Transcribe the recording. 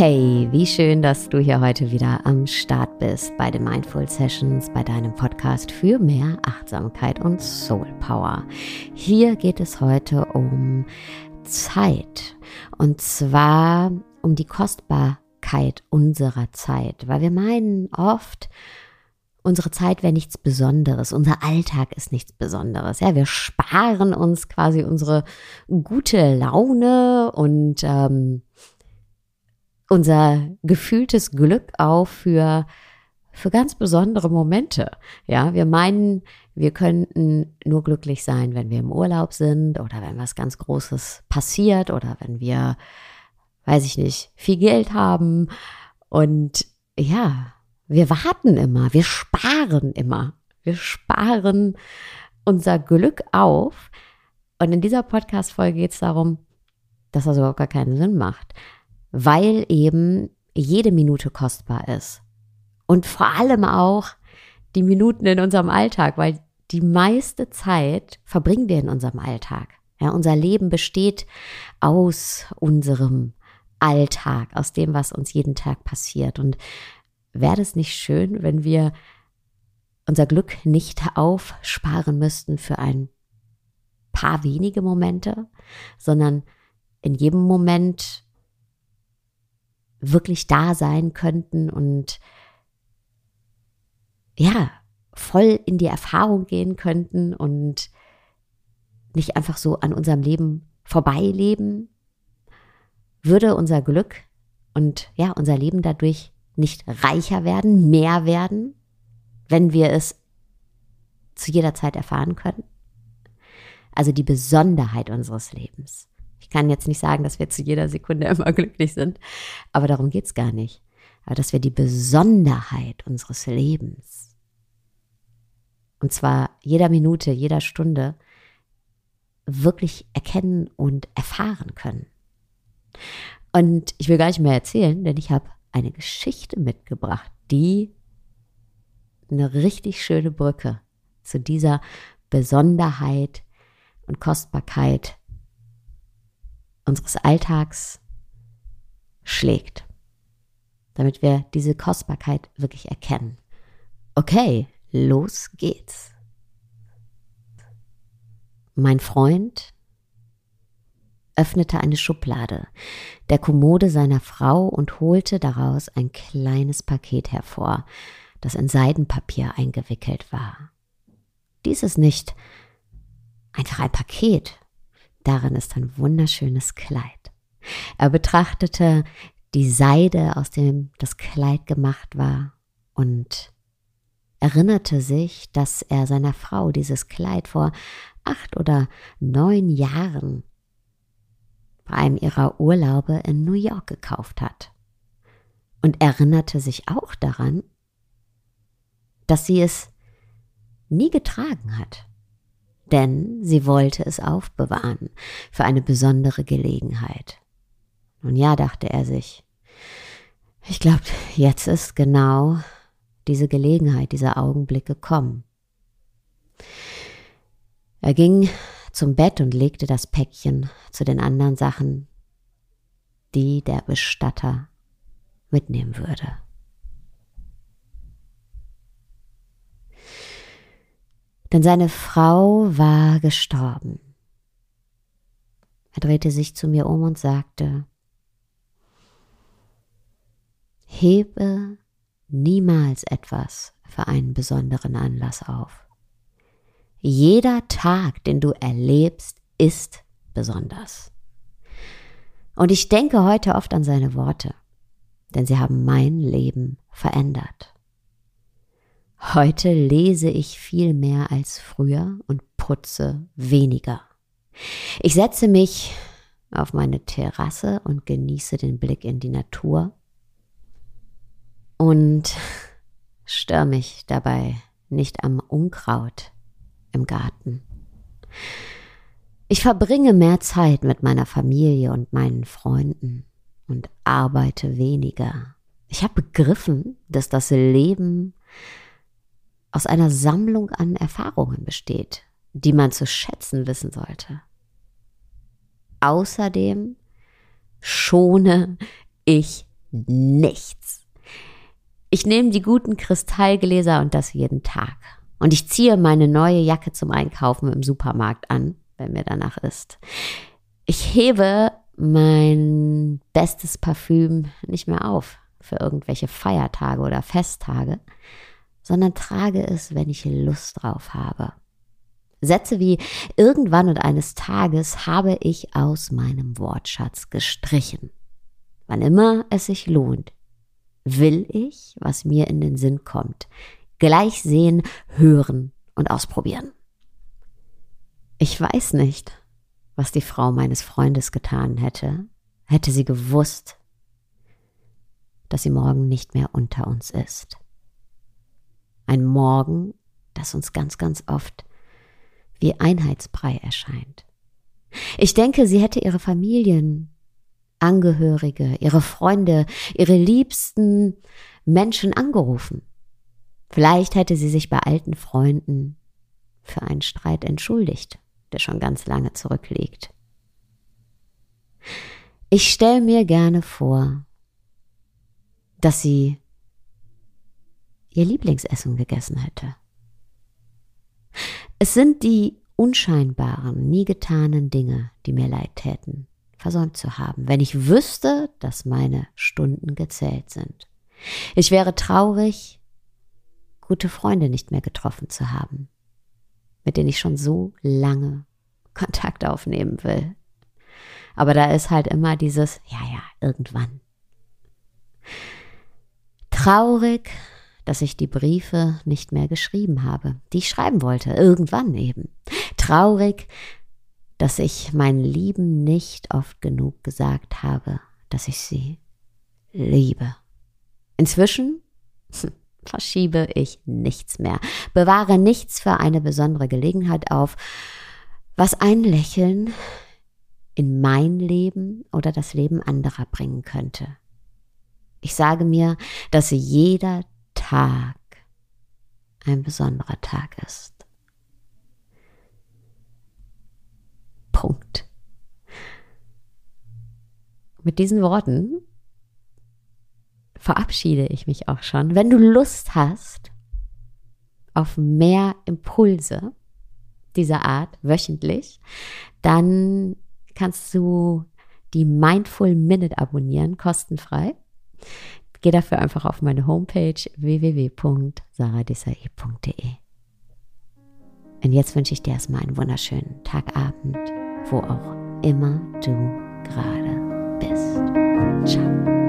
Hey, wie schön, dass du hier heute wieder am Start bist bei den Mindful Sessions, bei deinem Podcast für mehr Achtsamkeit und Soul Power. Hier geht es heute um Zeit und zwar um die Kostbarkeit unserer Zeit, weil wir meinen oft, unsere Zeit wäre nichts Besonderes, unser Alltag ist nichts Besonderes. Ja, wir sparen uns quasi unsere gute Laune und ähm, unser gefühltes Glück auf für, für ganz besondere Momente. Ja, wir meinen, wir könnten nur glücklich sein, wenn wir im Urlaub sind oder wenn was ganz Großes passiert oder wenn wir, weiß ich nicht, viel Geld haben. Und ja, wir warten immer, wir sparen immer. Wir sparen unser Glück auf. Und in dieser Podcast-Folge geht es darum, dass das überhaupt gar keinen Sinn macht weil eben jede Minute kostbar ist. Und vor allem auch die Minuten in unserem Alltag, weil die meiste Zeit verbringen wir in unserem Alltag. Ja, unser Leben besteht aus unserem Alltag, aus dem, was uns jeden Tag passiert. Und wäre es nicht schön, wenn wir unser Glück nicht aufsparen müssten für ein paar wenige Momente, sondern in jedem Moment wirklich da sein könnten und ja, voll in die Erfahrung gehen könnten und nicht einfach so an unserem Leben vorbeileben, würde unser Glück und ja, unser Leben dadurch nicht reicher werden, mehr werden, wenn wir es zu jeder Zeit erfahren können. Also die Besonderheit unseres Lebens. Ich kann jetzt nicht sagen, dass wir zu jeder Sekunde immer glücklich sind, aber darum geht es gar nicht. Aber dass wir die Besonderheit unseres Lebens, und zwar jeder Minute, jeder Stunde, wirklich erkennen und erfahren können. Und ich will gar nicht mehr erzählen, denn ich habe eine Geschichte mitgebracht, die eine richtig schöne Brücke zu dieser Besonderheit und Kostbarkeit unseres Alltags schlägt, damit wir diese Kostbarkeit wirklich erkennen. Okay, los geht's. Mein Freund öffnete eine Schublade der Kommode seiner Frau und holte daraus ein kleines Paket hervor, das in Seidenpapier eingewickelt war. Dies ist nicht einfach ein Paket, Darin ist ein wunderschönes Kleid. Er betrachtete die Seide, aus dem das Kleid gemacht war, und erinnerte sich, dass er seiner Frau dieses Kleid vor acht oder neun Jahren bei einem ihrer Urlaube in New York gekauft hat. Und erinnerte sich auch daran, dass sie es nie getragen hat denn sie wollte es aufbewahren für eine besondere Gelegenheit. Nun ja, dachte er sich, ich glaube, jetzt ist genau diese Gelegenheit, dieser Augenblick gekommen. Er ging zum Bett und legte das Päckchen zu den anderen Sachen, die der Bestatter mitnehmen würde. Denn seine Frau war gestorben. Er drehte sich zu mir um und sagte, hebe niemals etwas für einen besonderen Anlass auf. Jeder Tag, den du erlebst, ist besonders. Und ich denke heute oft an seine Worte, denn sie haben mein Leben verändert. Heute lese ich viel mehr als früher und putze weniger. Ich setze mich auf meine Terrasse und genieße den Blick in die Natur und stör mich dabei nicht am Unkraut im Garten. Ich verbringe mehr Zeit mit meiner Familie und meinen Freunden und arbeite weniger. Ich habe begriffen, dass das Leben aus einer Sammlung an Erfahrungen besteht, die man zu schätzen wissen sollte. Außerdem schone ich nichts. Ich nehme die guten Kristallgläser und das jeden Tag. Und ich ziehe meine neue Jacke zum Einkaufen im Supermarkt an, wenn mir danach ist. Ich hebe mein bestes Parfüm nicht mehr auf für irgendwelche Feiertage oder Festtage, sondern trage es, wenn ich Lust drauf habe. Sätze wie irgendwann und eines Tages habe ich aus meinem Wortschatz gestrichen. Wann immer es sich lohnt, will ich, was mir in den Sinn kommt, gleich sehen, hören und ausprobieren. Ich weiß nicht, was die Frau meines Freundes getan hätte, hätte sie gewusst, dass sie morgen nicht mehr unter uns ist. Ein Morgen, das uns ganz, ganz oft wie Einheitsbrei erscheint. Ich denke, sie hätte ihre Familien, Angehörige, ihre Freunde, ihre liebsten Menschen angerufen. Vielleicht hätte sie sich bei alten Freunden für einen Streit entschuldigt, der schon ganz lange zurückliegt. Ich stelle mir gerne vor, dass sie ihr Lieblingsessen gegessen hätte. Es sind die unscheinbaren, nie getanen Dinge, die mir leid täten, versäumt zu haben, wenn ich wüsste, dass meine Stunden gezählt sind. Ich wäre traurig, gute Freunde nicht mehr getroffen zu haben, mit denen ich schon so lange Kontakt aufnehmen will. Aber da ist halt immer dieses, ja, ja, irgendwann. Traurig, dass ich die Briefe nicht mehr geschrieben habe, die ich schreiben wollte, irgendwann eben. Traurig, dass ich meinen Lieben nicht oft genug gesagt habe, dass ich sie liebe. Inzwischen verschiebe ich nichts mehr, bewahre nichts für eine besondere Gelegenheit auf, was ein Lächeln in mein Leben oder das Leben anderer bringen könnte. Ich sage mir, dass jeder Tag ein besonderer Tag ist. Punkt. Mit diesen Worten verabschiede ich mich auch schon. Wenn du Lust hast auf mehr Impulse dieser Art wöchentlich, dann kannst du die Mindful Minute abonnieren, kostenfrei. Geh dafür einfach auf meine Homepage www.saradesai.de. Und jetzt wünsche ich dir erstmal einen wunderschönen Tagabend, wo auch immer du gerade bist. Ciao.